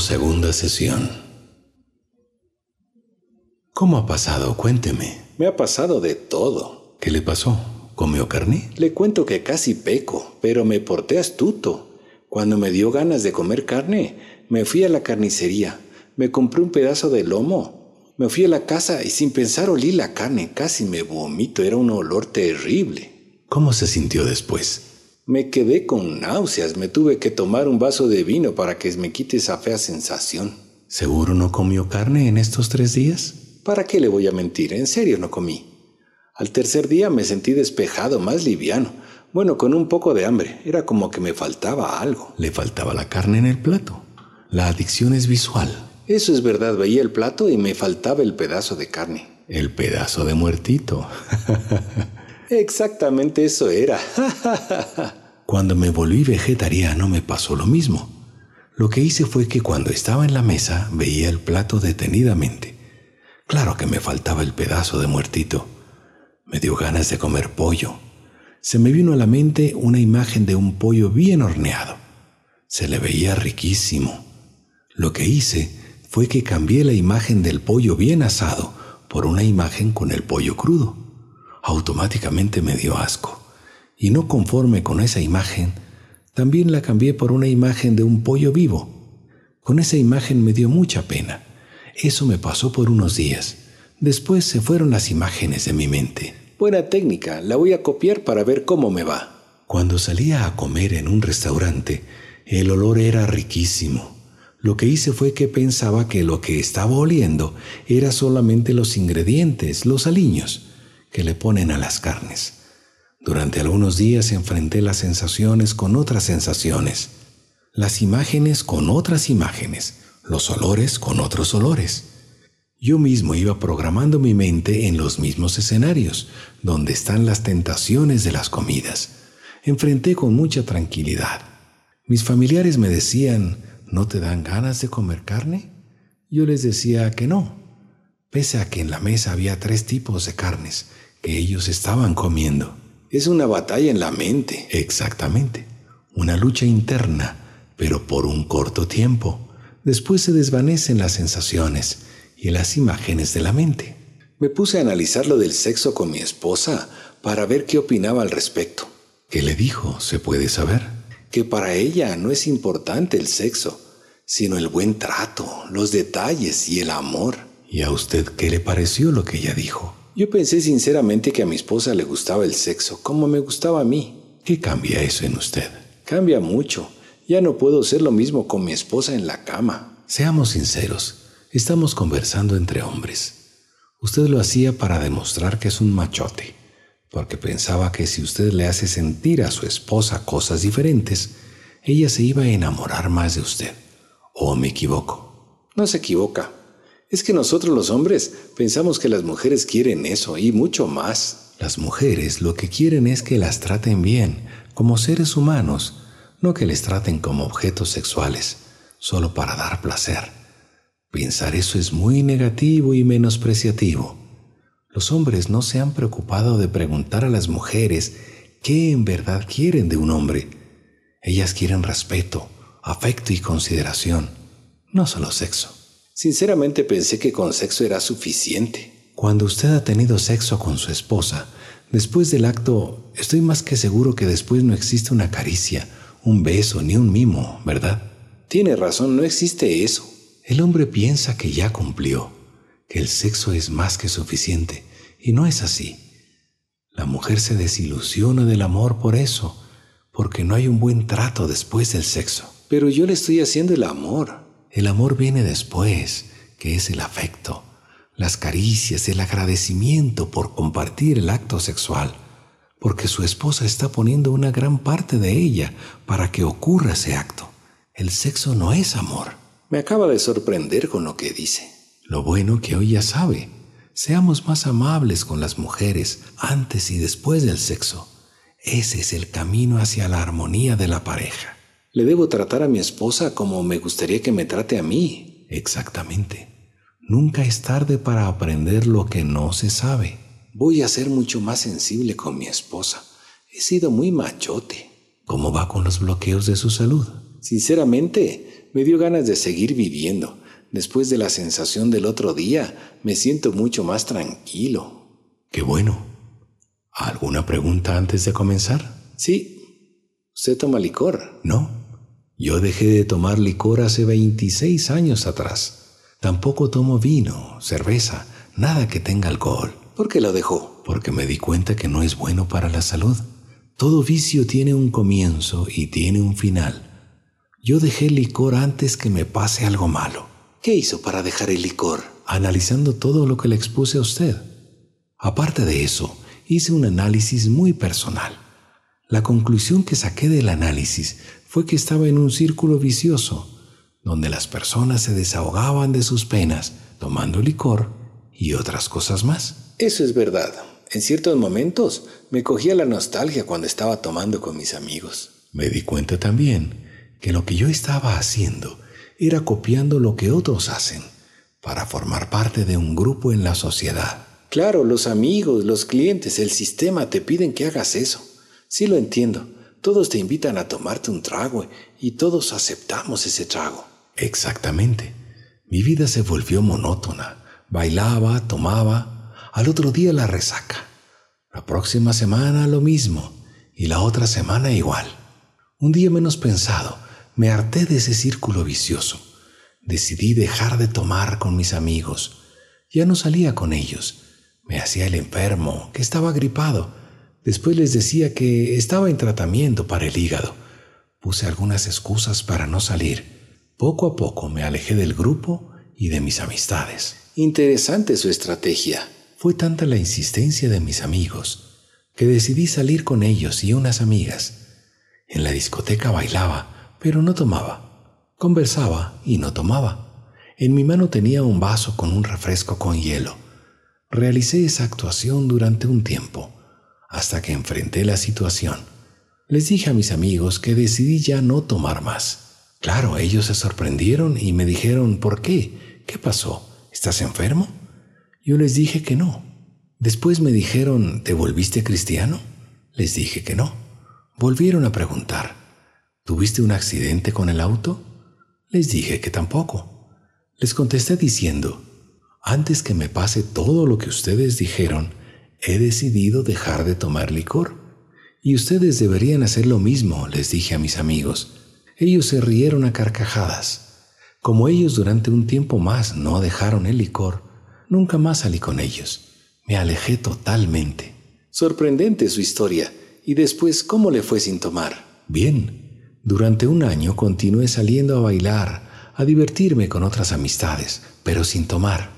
Segunda sesión. ¿Cómo ha pasado? Cuénteme. Me ha pasado de todo. ¿Qué le pasó? ¿Comió carne? Le cuento que casi peco, pero me porté astuto. Cuando me dio ganas de comer carne, me fui a la carnicería, me compré un pedazo de lomo, me fui a la casa y sin pensar olí la carne, casi me vomito, era un olor terrible. ¿Cómo se sintió después? Me quedé con náuseas, me tuve que tomar un vaso de vino para que me quite esa fea sensación. ¿Seguro no comió carne en estos tres días? ¿Para qué le voy a mentir? En serio no comí. Al tercer día me sentí despejado, más liviano. Bueno, con un poco de hambre. Era como que me faltaba algo. Le faltaba la carne en el plato. La adicción es visual. Eso es verdad. Veía el plato y me faltaba el pedazo de carne. El pedazo de muertito. Exactamente eso era. cuando me volví vegetariano me pasó lo mismo. Lo que hice fue que cuando estaba en la mesa veía el plato detenidamente. Claro que me faltaba el pedazo de muertito. Me dio ganas de comer pollo. Se me vino a la mente una imagen de un pollo bien horneado. Se le veía riquísimo. Lo que hice fue que cambié la imagen del pollo bien asado por una imagen con el pollo crudo automáticamente me dio asco. Y no conforme con esa imagen, también la cambié por una imagen de un pollo vivo. Con esa imagen me dio mucha pena. Eso me pasó por unos días. Después se fueron las imágenes de mi mente. Buena técnica, la voy a copiar para ver cómo me va. Cuando salía a comer en un restaurante, el olor era riquísimo. Lo que hice fue que pensaba que lo que estaba oliendo era solamente los ingredientes, los aliños que le ponen a las carnes. Durante algunos días enfrenté las sensaciones con otras sensaciones, las imágenes con otras imágenes, los olores con otros olores. Yo mismo iba programando mi mente en los mismos escenarios, donde están las tentaciones de las comidas. Enfrenté con mucha tranquilidad. Mis familiares me decían, ¿no te dan ganas de comer carne? Yo les decía que no, pese a que en la mesa había tres tipos de carnes, ellos estaban comiendo. Es una batalla en la mente. Exactamente. Una lucha interna, pero por un corto tiempo. Después se desvanecen las sensaciones y las imágenes de la mente. Me puse a analizar lo del sexo con mi esposa para ver qué opinaba al respecto. ¿Qué le dijo? ¿Se puede saber? Que para ella no es importante el sexo, sino el buen trato, los detalles y el amor. ¿Y a usted qué le pareció lo que ella dijo? Yo pensé sinceramente que a mi esposa le gustaba el sexo, como me gustaba a mí. ¿Qué cambia eso en usted? Cambia mucho. Ya no puedo ser lo mismo con mi esposa en la cama. Seamos sinceros, estamos conversando entre hombres. Usted lo hacía para demostrar que es un machote, porque pensaba que si usted le hace sentir a su esposa cosas diferentes, ella se iba a enamorar más de usted. ¿O me equivoco? No se equivoca. Es que nosotros los hombres pensamos que las mujeres quieren eso y mucho más. Las mujeres lo que quieren es que las traten bien, como seres humanos, no que les traten como objetos sexuales, solo para dar placer. Pensar eso es muy negativo y menospreciativo. Los hombres no se han preocupado de preguntar a las mujeres qué en verdad quieren de un hombre. Ellas quieren respeto, afecto y consideración, no solo sexo. Sinceramente pensé que con sexo era suficiente. Cuando usted ha tenido sexo con su esposa, después del acto, estoy más que seguro que después no existe una caricia, un beso ni un mimo, ¿verdad? Tiene razón, no existe eso. El hombre piensa que ya cumplió, que el sexo es más que suficiente, y no es así. La mujer se desilusiona del amor por eso, porque no hay un buen trato después del sexo. Pero yo le estoy haciendo el amor. El amor viene después, que es el afecto, las caricias, el agradecimiento por compartir el acto sexual, porque su esposa está poniendo una gran parte de ella para que ocurra ese acto. El sexo no es amor. Me acaba de sorprender con lo que dice. Lo bueno que hoy ya sabe. Seamos más amables con las mujeres antes y después del sexo. Ese es el camino hacia la armonía de la pareja. Le debo tratar a mi esposa como me gustaría que me trate a mí. Exactamente. Nunca es tarde para aprender lo que no se sabe. Voy a ser mucho más sensible con mi esposa. He sido muy machote. ¿Cómo va con los bloqueos de su salud? Sinceramente, me dio ganas de seguir viviendo. Después de la sensación del otro día, me siento mucho más tranquilo. Qué bueno. ¿Alguna pregunta antes de comenzar? Sí. ¿Usted toma licor? No. Yo dejé de tomar licor hace 26 años atrás. Tampoco tomo vino, cerveza, nada que tenga alcohol. ¿Por qué lo dejó? Porque me di cuenta que no es bueno para la salud. Todo vicio tiene un comienzo y tiene un final. Yo dejé el licor antes que me pase algo malo. ¿Qué hizo para dejar el licor? Analizando todo lo que le expuse a usted. Aparte de eso, hice un análisis muy personal. La conclusión que saqué del análisis fue que estaba en un círculo vicioso, donde las personas se desahogaban de sus penas tomando licor y otras cosas más. Eso es verdad. En ciertos momentos me cogía la nostalgia cuando estaba tomando con mis amigos. Me di cuenta también que lo que yo estaba haciendo era copiando lo que otros hacen para formar parte de un grupo en la sociedad. Claro, los amigos, los clientes, el sistema te piden que hagas eso. Sí lo entiendo. Todos te invitan a tomarte un trago y todos aceptamos ese trago. Exactamente. Mi vida se volvió monótona. Bailaba, tomaba, al otro día la resaca. La próxima semana lo mismo y la otra semana igual. Un día menos pensado, me harté de ese círculo vicioso. Decidí dejar de tomar con mis amigos. Ya no salía con ellos. Me hacía el enfermo, que estaba gripado. Después les decía que estaba en tratamiento para el hígado. Puse algunas excusas para no salir. Poco a poco me alejé del grupo y de mis amistades. Interesante su estrategia. Fue tanta la insistencia de mis amigos que decidí salir con ellos y unas amigas. En la discoteca bailaba, pero no tomaba. Conversaba y no tomaba. En mi mano tenía un vaso con un refresco con hielo. Realicé esa actuación durante un tiempo, hasta que enfrenté la situación. Les dije a mis amigos que decidí ya no tomar más. Claro, ellos se sorprendieron y me dijeron, ¿por qué? ¿Qué pasó? ¿Estás enfermo? Yo les dije que no. Después me dijeron, ¿te volviste cristiano? Les dije que no. Volvieron a preguntar, ¿tuviste un accidente con el auto? Les dije que tampoco. Les contesté diciendo, antes que me pase todo lo que ustedes dijeron, he decidido dejar de tomar licor. Y ustedes deberían hacer lo mismo, les dije a mis amigos. Ellos se rieron a carcajadas. Como ellos durante un tiempo más no dejaron el licor, Nunca más salí con ellos. Me alejé totalmente. Sorprendente su historia. ¿Y después cómo le fue sin tomar? Bien. Durante un año continué saliendo a bailar, a divertirme con otras amistades, pero sin tomar.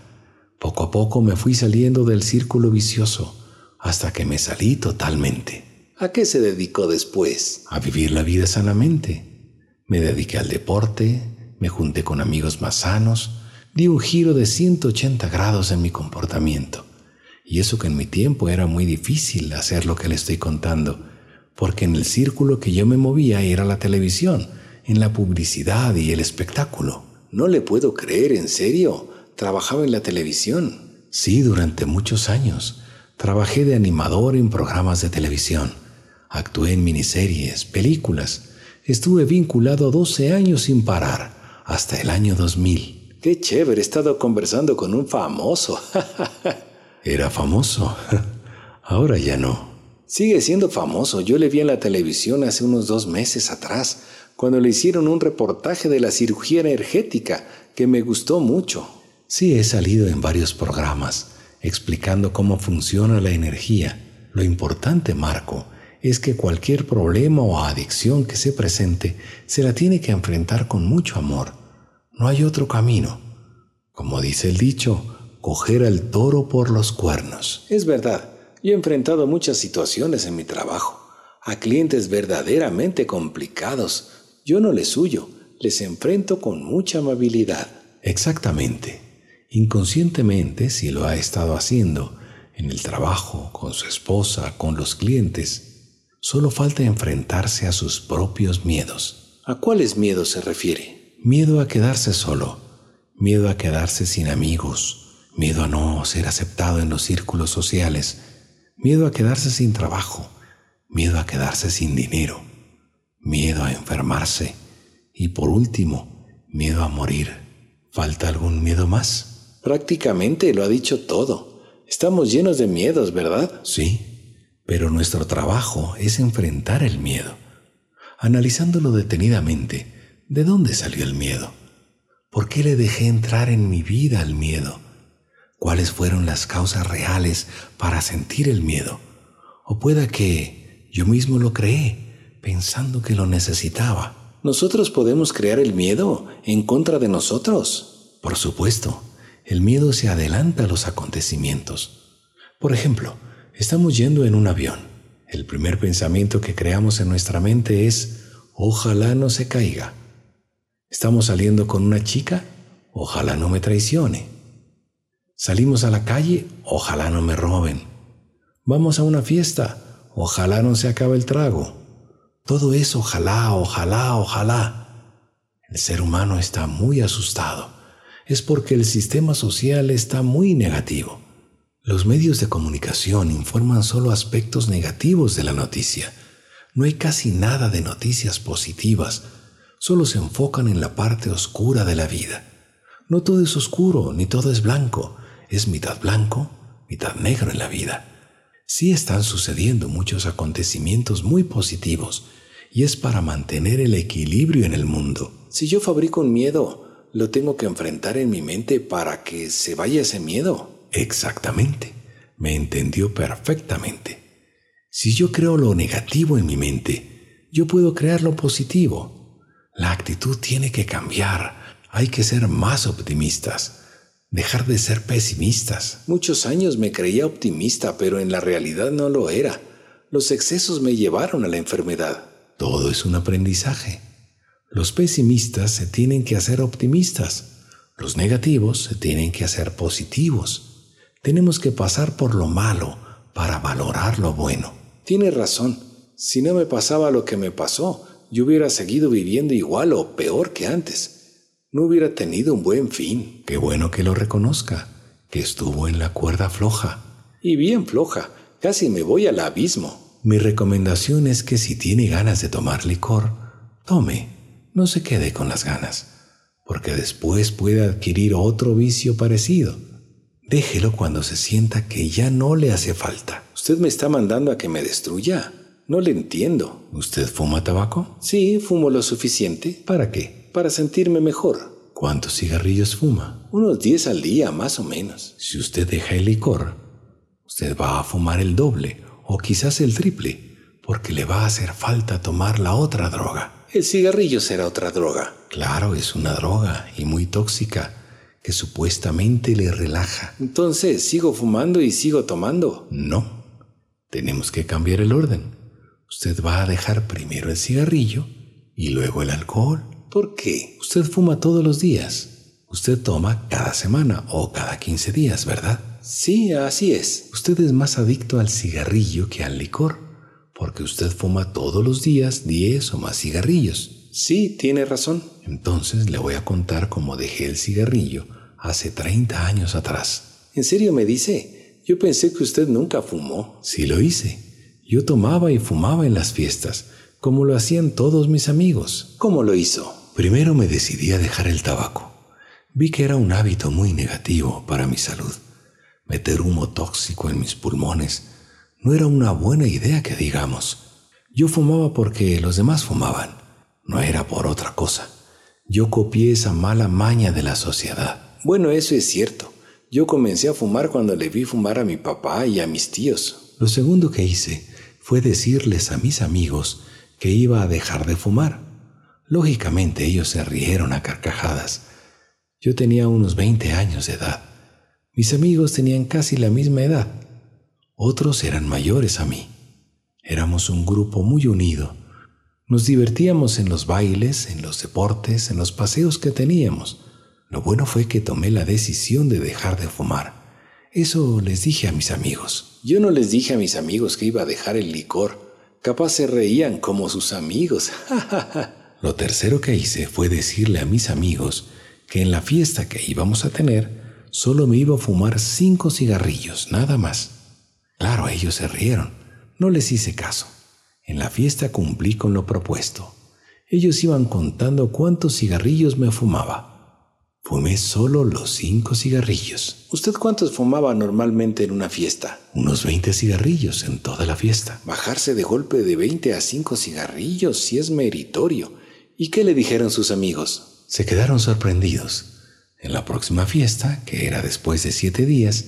Poco a poco me fui saliendo del círculo vicioso, hasta que me salí totalmente. ¿A qué se dedicó después? A vivir la vida sanamente. Me dediqué al deporte, me junté con amigos más sanos, di un giro de 180 grados en mi comportamiento. Y eso que en mi tiempo era muy difícil hacer lo que le estoy contando, porque en el círculo que yo me movía era la televisión, en la publicidad y el espectáculo. No le puedo creer, en serio. Trabajaba en la televisión. Sí, durante muchos años. Trabajé de animador en programas de televisión. Actué en miniseries, películas. Estuve vinculado 12 años sin parar, hasta el año 2000. Qué chévere, he estado conversando con un famoso. Era famoso. Ahora ya no. Sigue siendo famoso. Yo le vi en la televisión hace unos dos meses atrás, cuando le hicieron un reportaje de la cirugía energética, que me gustó mucho. Sí, he salido en varios programas explicando cómo funciona la energía. Lo importante, Marco, es que cualquier problema o adicción que se presente se la tiene que enfrentar con mucho amor no hay otro camino. Como dice el dicho, coger al toro por los cuernos. Es verdad, yo he enfrentado muchas situaciones en mi trabajo, a clientes verdaderamente complicados. Yo no les huyo, les enfrento con mucha amabilidad. Exactamente. Inconscientemente, si lo ha estado haciendo, en el trabajo, con su esposa, con los clientes, solo falta enfrentarse a sus propios miedos. ¿A cuáles miedos se refiere? Miedo a quedarse solo, miedo a quedarse sin amigos, miedo a no ser aceptado en los círculos sociales, miedo a quedarse sin trabajo, miedo a quedarse sin dinero, miedo a enfermarse Y por último, miedo a morir. ¿Falta algún miedo más? Prácticamente lo ha dicho todo. Estamos llenos de miedos, ¿verdad? Sí, pero nuestro trabajo es enfrentar el miedo. Analizándolo detenidamente, ¿de dónde salió el miedo? ¿Por qué le dejé entrar en mi vida al miedo? ¿Cuáles fueron las causas reales para sentir el miedo? O pueda que yo mismo lo creé, pensando que lo necesitaba. ¿Nosotros podemos crear el miedo en contra de nosotros? Por supuesto, el miedo se adelanta a los acontecimientos. Por ejemplo, estamos yendo en un avión. El primer pensamiento que creamos en nuestra mente es, ojalá no se caiga. Estamos saliendo con una chica, ojalá no me traicione. Salimos a la calle, ojalá no me roben. Vamos a una fiesta, ojalá no se acabe el trago. Todo es ojalá, ojalá, ojalá. El ser humano está muy asustado. Es porque el sistema social está muy negativo. Los medios de comunicación informan solo aspectos negativos de la noticia. No hay casi nada de noticias positivas, solo se enfocan en la parte oscura de la vida. No todo es oscuro, ni todo es blanco es mitad blanco, mitad negro en la vida. Sí están sucediendo muchos acontecimientos muy positivos y es para mantener el equilibrio en el mundo. Si yo fabrico un miedo, lo tengo que enfrentar en mi mente para que se vaya ese miedo. Exactamente. Me entendió perfectamente. Si yo creo lo negativo en mi mente, yo puedo crear lo positivo. La actitud tiene que cambiar. Hay que ser más optimistas dejar de ser pesimistas. Muchos años me creía optimista, pero en la realidad no lo era. Los excesos me llevaron a la enfermedad. Todo es un aprendizaje. Los pesimistas se tienen que hacer optimistas. Los negativos se tienen que hacer positivos. Tenemos que pasar por lo malo para valorar lo bueno. Tiene razón. Si no me pasaba lo que me pasó, yo hubiera seguido viviendo igual o peor que antes no hubiera tenido un buen fin. Qué bueno que lo reconozca, que estuvo en la cuerda floja. Y bien floja, casi me voy al abismo. Mi recomendación es que si tiene ganas de tomar licor, tome, no se quede con las ganas, porque después puede adquirir otro vicio parecido. Déjelo cuando se sienta que ya no le hace falta. ¿Usted me está mandando a que me destruya? No le entiendo. ¿Usted fuma tabaco? Sí, fumo lo suficiente. ¿Para qué? para sentirme mejor. ¿Cuántos cigarrillos fuma? Unos 10 al día, más o menos. Si usted deja el licor, usted va a fumar el doble o quizás el triple, porque le va a hacer falta tomar la otra droga. El cigarrillo será otra droga. Claro, es una droga y muy tóxica que supuestamente le relaja. Entonces, ¿sigo fumando y sigo tomando? No. Tenemos que cambiar el orden. Usted va a dejar primero el cigarrillo y luego el alcohol. ¿Por qué? Usted fuma todos los días. Usted toma cada semana o cada 15 días, ¿verdad? Sí, así es. Usted es más adicto al cigarrillo que al licor, porque usted fuma todos los días 10 o más cigarrillos. Sí, tiene razón. Entonces le voy a contar cómo dejé el cigarrillo hace 30 años atrás. ¿En serio me dice? Yo pensé que usted nunca fumó. Sí lo hice. Yo tomaba y fumaba en las fiestas, como lo hacían todos mis amigos. ¿Cómo lo hizo? Primero me decidí a dejar el tabaco. Vi que era un hábito muy negativo para mi salud. Meter humo tóxico en mis pulmones no era una buena idea que digamos. Yo fumaba porque los demás fumaban, no era por otra cosa. Yo copié esa mala maña de la sociedad. Bueno, eso es cierto. Yo comencé a fumar cuando le vi fumar a mi papá y a mis tíos. Lo segundo que hice fue decirles a mis amigos que iba a dejar de fumar. Lógicamente ellos se rieron a carcajadas. Yo tenía unos 20 años de edad. Mis amigos tenían casi la misma edad. Otros eran mayores a mí. Éramos un grupo muy unido. Nos divertíamos en los bailes, en los deportes, en los paseos que teníamos. Lo bueno fue que tomé la decisión de dejar de fumar. Eso les dije a mis amigos. Yo no les dije a mis amigos que iba a dejar el licor. Capaz se reían como sus amigos. Lo tercero que hice fue decirle a mis amigos que en la fiesta que íbamos a tener solo me iba a fumar cinco cigarrillos, nada más. Claro, ellos se rieron. No les hice caso. En la fiesta cumplí con lo propuesto. Ellos iban contando cuántos cigarrillos me fumaba. Fumé solo los cinco cigarrillos. ¿Usted cuántos fumaba normalmente en una fiesta? Unos 20 cigarrillos en toda la fiesta. Bajarse de golpe de 20 a 5 cigarrillos sí es meritorio. ¿Y qué le dijeron sus amigos? Se quedaron sorprendidos. En la próxima fiesta, que era después de siete días,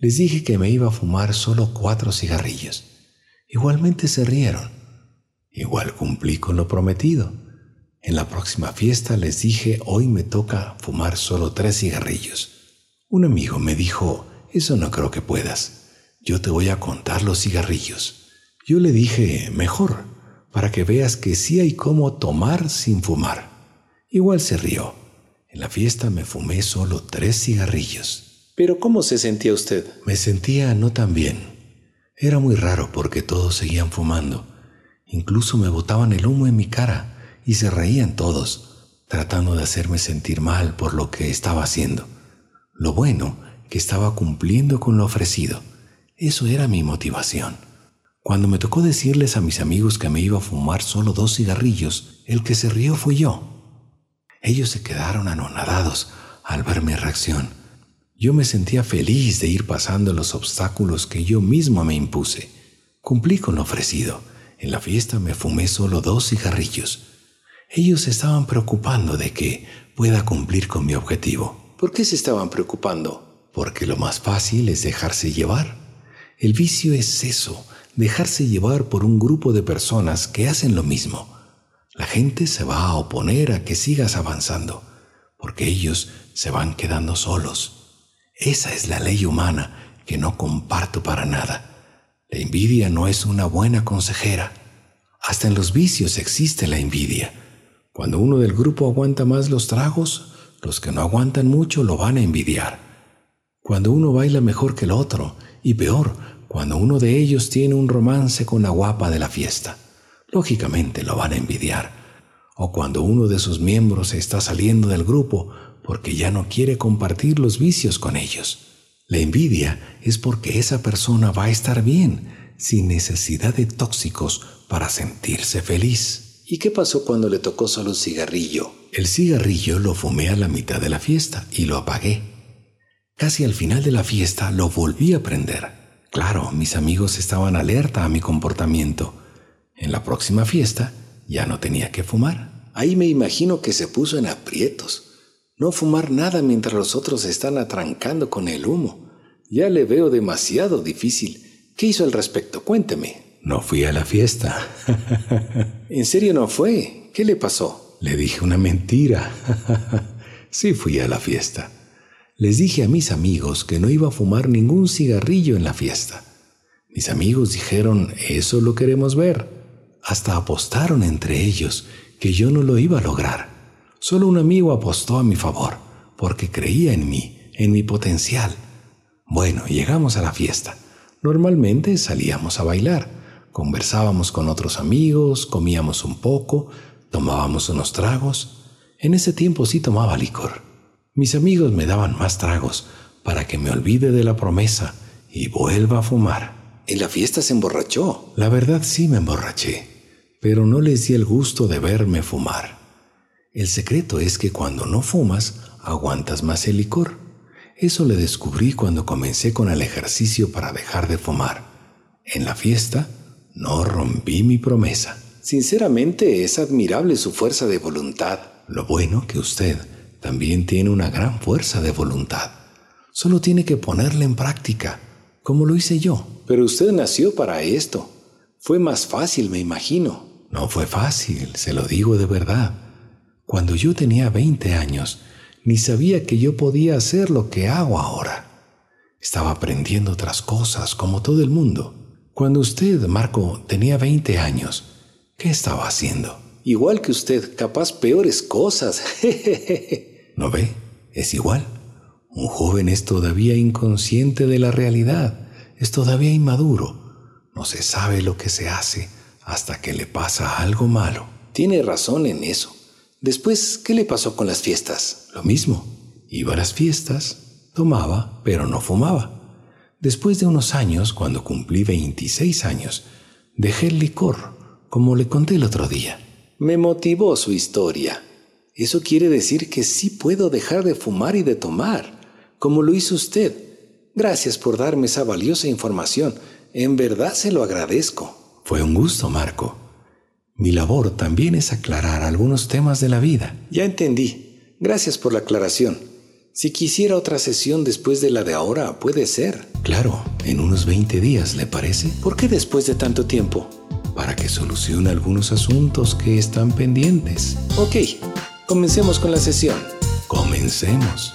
les dije que me iba a fumar solo cuatro cigarrillos. Igualmente se rieron. Igual cumplí con lo prometido. En la próxima fiesta les dije, hoy me toca fumar solo tres cigarrillos. Un amigo me dijo, eso no creo que puedas. Yo te voy a contar los cigarrillos. Yo le dije, mejor, para que veas que sí hay cómo tomar sin fumar. Igual se rió. En la fiesta me fumé solo tres cigarrillos. Pero ¿cómo se sentía usted? Me sentía no tan bien. Era muy raro porque todos seguían fumando. Incluso me botaban el humo en mi cara y se reían todos, tratando de hacerme sentir mal por lo que estaba haciendo. Lo bueno, que estaba cumpliendo con lo ofrecido. Eso era mi motivación. Cuando me tocó decirles a mis amigos que me iba a fumar solo dos cigarrillos, el que se rió fui yo. Ellos se quedaron anonadados al ver mi reacción. Yo me sentía feliz de ir pasando los obstáculos que yo mismo me impuse. Cumplí con lo ofrecido en la fiesta me fumé solo dos cigarrillos. Ellos se estaban preocupando de que pueda cumplir con mi objetivo. ¿Por qué se estaban preocupando? Porque lo más fácil es dejarse llevar. El vicio es eso, dejarse llevar por un grupo de personas que hacen lo mismo. La gente se va a oponer a que sigas avanzando, porque ellos se van quedando solos. Esa es la ley humana que no comparto para nada. La envidia no es una buena consejera. Hasta en los vicios existe la envidia. Cuando uno del grupo aguanta más los tragos, los que no aguantan mucho lo van a envidiar. Cuando uno baila mejor que el otro, y peor, cuando uno de ellos tiene un romance con la guapa de la fiesta, lógicamente lo van a envidiar. O cuando uno de sus miembros está saliendo del grupo porque ya no quiere compartir los vicios con ellos. La envidia es porque esa persona va a estar bien, sin necesidad de tóxicos para sentirse feliz. ¿Y qué pasó cuando le tocó solo un cigarrillo? El cigarrillo lo fumé a la mitad de la fiesta y lo apagué. Casi al final de la fiesta lo volví a prender. Claro, mis amigos estaban alerta a mi comportamiento. En la próxima fiesta ya no tenía que fumar. Ahí me imagino que se puso en aprietos. No fumar nada mientras los otros están atrancando con el humo. Ya le veo demasiado difícil. ¿Qué hizo al respecto? Cuénteme. No fui a la fiesta. ¿En serio no fue? ¿Qué le pasó? Le dije una mentira. sí fui a la fiesta. Les dije a mis amigos que no iba a fumar ningún cigarrillo en la fiesta. Mis amigos dijeron, eso lo queremos ver. Hasta apostaron entre ellos que yo no lo iba a lograr. Solo un amigo apostó a mi favor, porque creía en mí, en mi potencial. Bueno, llegamos a la fiesta. Normalmente salíamos a bailar, conversábamos con otros amigos, comíamos un poco, tomábamos unos tragos. En ese tiempo sí tomaba licor. Mis amigos me daban más tragos para que me olvide de la promesa y vuelva a fumar. En la fiesta se emborrachó. La verdad sí me emborraché, pero no les di el gusto de verme fumar. El secreto es que cuando no fumas, aguantas más el licor. Eso le descubrí cuando comencé con el ejercicio para dejar de fumar. En la fiesta, no rompí mi promesa. Sinceramente, es admirable su fuerza de voluntad. Lo bueno que usted también tiene una gran fuerza de voluntad. Solo tiene que ponerla en práctica, como lo hice yo. Pero usted nació para esto. Fue más fácil, me imagino. No fue fácil, se lo digo de verdad. Cuando yo tenía 20 años, ni sabía que yo podía hacer lo que hago ahora. Estaba aprendiendo otras cosas como todo el mundo. Cuando usted, Marco, tenía 20 años, ¿qué estaba haciendo? Igual que usted, capaz peores cosas. ¿No ve? Es igual. Un joven es todavía inconsciente de la realidad, es todavía inmaduro. No se sabe lo que se hace hasta que le pasa algo malo. Tiene razón en eso. Después, ¿qué le pasó con las fiestas? Lo mismo. Iba a las fiestas, tomaba, pero no fumaba. Después de unos años, cuando cumplí 26 años, dejé el licor, como le conté el otro día. Me motivó su historia. Eso quiere decir que sí puedo dejar de fumar y de tomar, como lo hizo usted. Gracias por darme esa valiosa información. En verdad se lo agradezco. Fue un gusto, Marco. Mi labor también es aclarar algunos temas de la vida. Ya entendí. Gracias por la aclaración. Si quisiera otra sesión después de la de ahora, puede ser. Claro, en unos 20 días, ¿le parece? ¿Por qué después de tanto tiempo? Para que solucione algunos asuntos que están pendientes. Ok, comencemos con la sesión. Comencemos.